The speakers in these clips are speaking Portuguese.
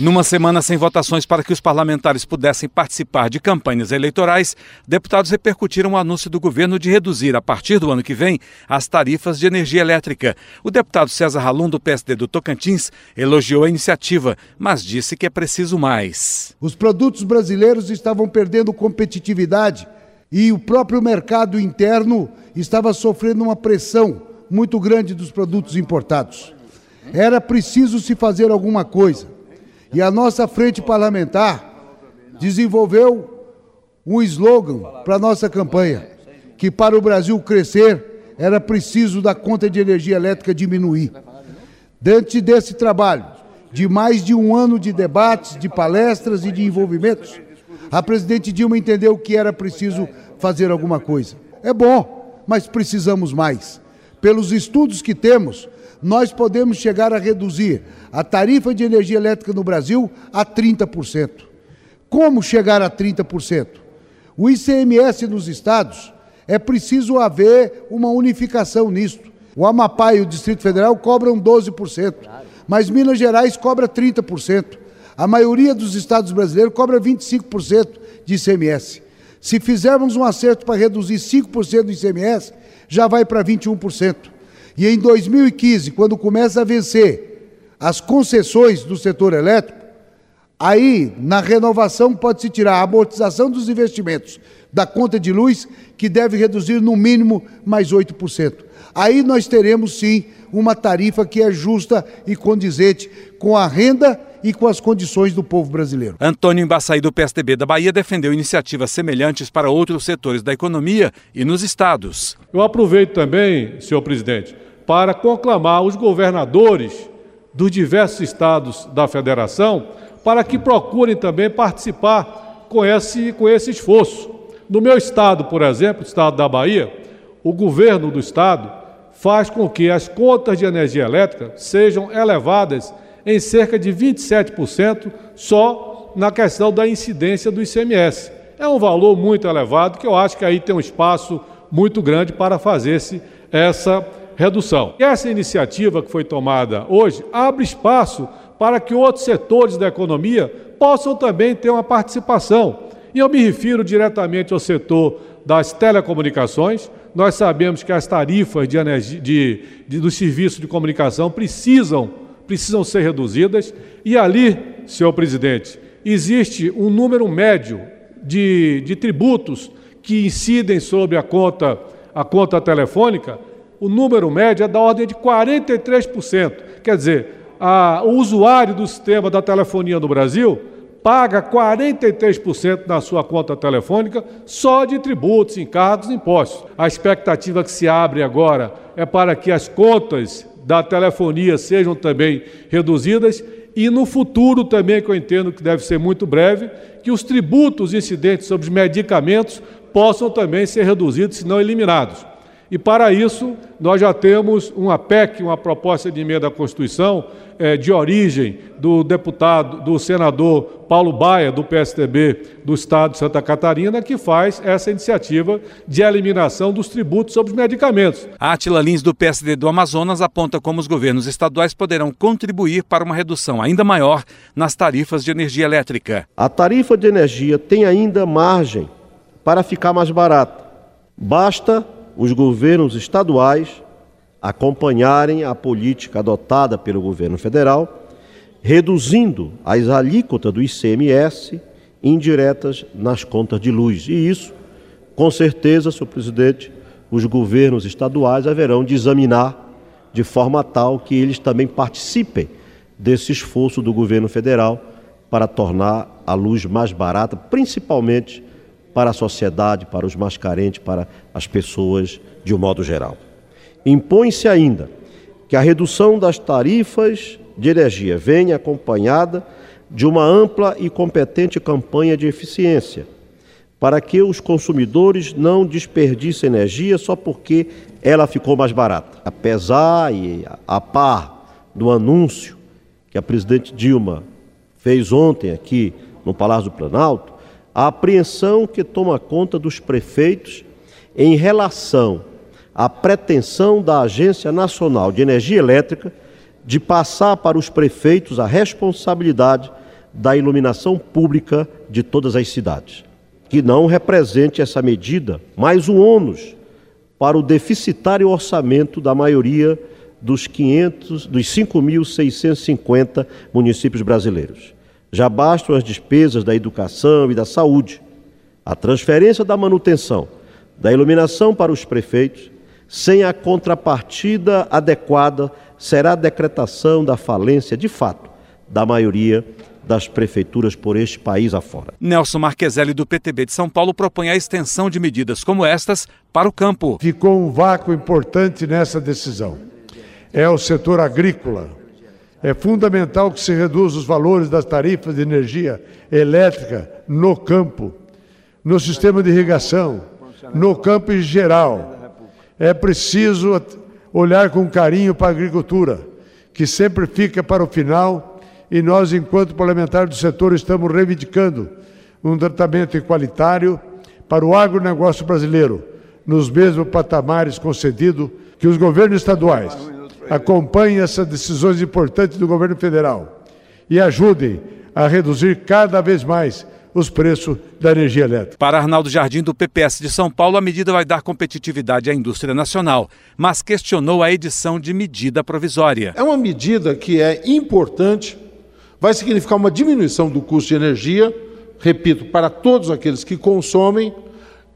Numa semana sem votações para que os parlamentares pudessem participar de campanhas eleitorais, deputados repercutiram o anúncio do governo de reduzir, a partir do ano que vem, as tarifas de energia elétrica. O deputado César Ralum, do PSD do Tocantins, elogiou a iniciativa, mas disse que é preciso mais. Os produtos brasileiros estavam perdendo competitividade e o próprio mercado interno estava sofrendo uma pressão muito grande dos produtos importados. Era preciso se fazer alguma coisa. E a nossa frente parlamentar desenvolveu um slogan para a nossa campanha, que para o Brasil crescer era preciso da conta de energia elétrica diminuir. Diante desse trabalho, de mais de um ano de debates, de palestras e de envolvimentos, a presidente Dilma entendeu que era preciso fazer alguma coisa. É bom, mas precisamos mais. Pelos estudos que temos, nós podemos chegar a reduzir a tarifa de energia elétrica no Brasil a 30%. Como chegar a 30%? O ICMS nos estados é preciso haver uma unificação nisto. O Amapá e o Distrito Federal cobram 12%, mas Minas Gerais cobra 30%. A maioria dos estados brasileiros cobra 25% de ICMS. Se fizermos um acerto para reduzir 5% do ICMS, já vai para 21%. E em 2015, quando começa a vencer as concessões do setor elétrico, aí na renovação pode-se tirar a amortização dos investimentos da conta de luz, que deve reduzir no mínimo mais 8%. Aí nós teremos sim uma tarifa que é justa e condizente com a renda e com as condições do povo brasileiro. Antônio Embaçaí, do PSDB da Bahia, defendeu iniciativas semelhantes para outros setores da economia e nos estados. Eu aproveito também, senhor presidente, para conclamar os governadores dos diversos estados da federação para que procurem também participar com esse, com esse esforço. No meu estado, por exemplo, o estado da Bahia, o governo do estado faz com que as contas de energia elétrica sejam elevadas em cerca de 27% só na questão da incidência do ICMS. É um valor muito elevado que eu acho que aí tem um espaço muito grande para fazer-se essa redução. Essa iniciativa que foi tomada hoje abre espaço para que outros setores da economia possam também ter uma participação. E eu me refiro diretamente ao setor das telecomunicações. Nós sabemos que as tarifas de energia, de, de, do serviço de comunicação precisam, precisam ser reduzidas. E ali, senhor presidente, existe um número médio de, de tributos que incidem sobre a conta, a conta telefônica o número médio é da ordem de 43%. Quer dizer, a, o usuário do sistema da telefonia no Brasil paga 43% na sua conta telefônica só de tributos, encargos e impostos. A expectativa que se abre agora é para que as contas da telefonia sejam também reduzidas e no futuro também, que eu entendo que deve ser muito breve, que os tributos incidentes sobre os medicamentos possam também ser reduzidos, se não eliminados. E para isso, nós já temos uma PEC, uma proposta de emenda à Constituição, é, de origem do deputado, do senador Paulo Baia, do PSDB do Estado de Santa Catarina, que faz essa iniciativa de eliminação dos tributos sobre os medicamentos. A Atila Lins, do PSD do Amazonas, aponta como os governos estaduais poderão contribuir para uma redução ainda maior nas tarifas de energia elétrica. A tarifa de energia tem ainda margem para ficar mais barata. Basta os governos estaduais acompanharem a política adotada pelo governo federal, reduzindo as alíquotas do ICMS indiretas nas contas de luz. E isso, com certeza, senhor presidente, os governos estaduais haverão de examinar de forma tal que eles também participem desse esforço do governo federal para tornar a luz mais barata, principalmente para a sociedade, para os mais carentes, para as pessoas de um modo geral. Impõe-se ainda que a redução das tarifas de energia venha acompanhada de uma ampla e competente campanha de eficiência, para que os consumidores não desperdicem energia só porque ela ficou mais barata. Apesar e a par do anúncio que a presidente Dilma fez ontem aqui no Palácio do Planalto, a apreensão que toma conta dos prefeitos em relação à pretensão da Agência Nacional de Energia Elétrica de passar para os prefeitos a responsabilidade da iluminação pública de todas as cidades. Que não represente essa medida mais um ônus para o deficitário orçamento da maioria dos 500, dos 5.650 municípios brasileiros. Já bastam as despesas da educação e da saúde. A transferência da manutenção da iluminação para os prefeitos, sem a contrapartida adequada, será a decretação da falência, de fato, da maioria das prefeituras por este país afora. Nelson Marqueselli, do PTB de São Paulo, propõe a extensão de medidas como estas para o campo. Ficou um vácuo importante nessa decisão. É o setor agrícola. É fundamental que se reduza os valores das tarifas de energia elétrica no campo, no sistema de irrigação, no campo em geral. É preciso olhar com carinho para a agricultura, que sempre fica para o final, e nós, enquanto parlamentares do setor, estamos reivindicando um tratamento igualitário para o agronegócio brasileiro, nos mesmos patamares concedidos que os governos estaduais acompanhem essas decisões importantes do governo federal e ajudem a reduzir cada vez mais os preços da energia elétrica. Para Arnaldo Jardim, do PPS de São Paulo, a medida vai dar competitividade à indústria nacional, mas questionou a edição de medida provisória. É uma medida que é importante, vai significar uma diminuição do custo de energia, repito, para todos aqueles que consomem,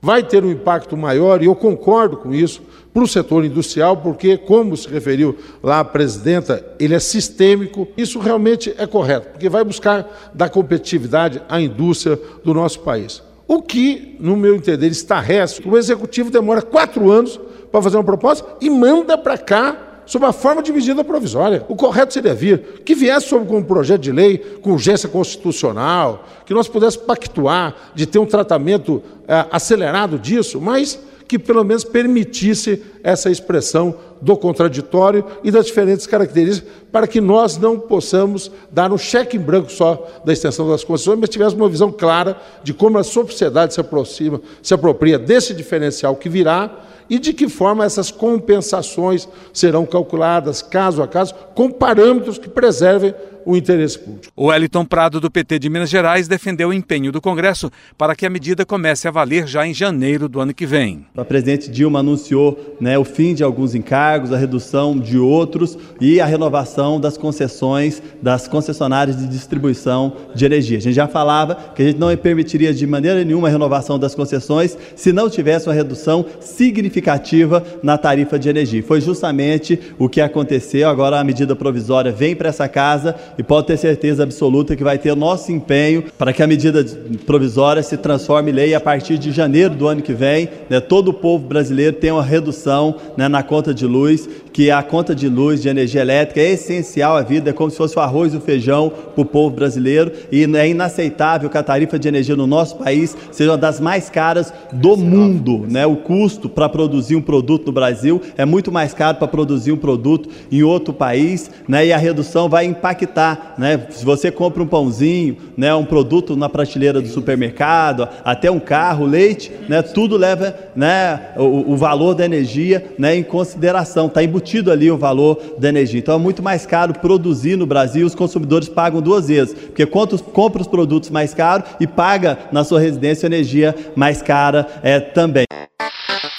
vai ter um impacto maior, e eu concordo com isso, para o setor industrial, porque, como se referiu lá a presidenta, ele é sistêmico. Isso realmente é correto, porque vai buscar dar competitividade à indústria do nosso país. O que, no meu entender, está resto, o executivo demora quatro anos para fazer uma proposta e manda para cá sob a forma de medida provisória. O correto seria vir, que viesse sob como um projeto de lei, com urgência constitucional, que nós pudéssemos pactuar de ter um tratamento é, acelerado disso, mas que pelo menos permitisse essa expressão do contraditório e das diferentes características, para que nós não possamos dar um cheque em branco só da extensão das concessões, mas tivéssemos uma visão clara de como a sociedade se aproxima, se apropria desse diferencial que virá e de que forma essas compensações serão calculadas caso a caso, com parâmetros que preservem o interesse público. O Wellington Prado, do PT de Minas Gerais, defendeu o empenho do Congresso para que a medida comece a valer já em janeiro do ano que vem. A presidente Dilma anunciou né, o fim de alguns encargos, a redução de outros e a renovação das concessões das concessionárias de distribuição de energia. A gente já falava que a gente não permitiria de maneira nenhuma a renovação das concessões se não tivesse uma redução significativa na tarifa de energia. Foi justamente o que aconteceu. Agora a medida provisória vem para essa casa e pode ter certeza absoluta que vai ter nosso empenho para que a medida provisória se transforme em lei a partir de janeiro do ano que vem. Né, todo o povo brasileiro tem uma redução né, na conta de luz, que a conta de luz, de energia elétrica é essencial à vida, é como se fosse o arroz e o feijão para o povo brasileiro e é inaceitável que a tarifa de energia no nosso país seja uma das mais caras do mundo. Né? O custo para produzir um produto no Brasil é muito mais caro para produzir um produto em outro país né? e a redução vai impactar né? Se você compra um pãozinho, né, um produto na prateleira do supermercado, até um carro, leite, né, tudo leva né, o, o valor da energia né, em consideração. Está embutido ali o valor da energia. Então é muito mais caro produzir no Brasil, os consumidores pagam duas vezes, porque quanto compra os produtos mais caros e paga na sua residência energia mais cara é, também.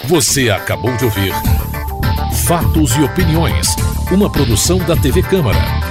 Você acabou de ouvir Fatos e Opiniões, uma produção da TV Câmara.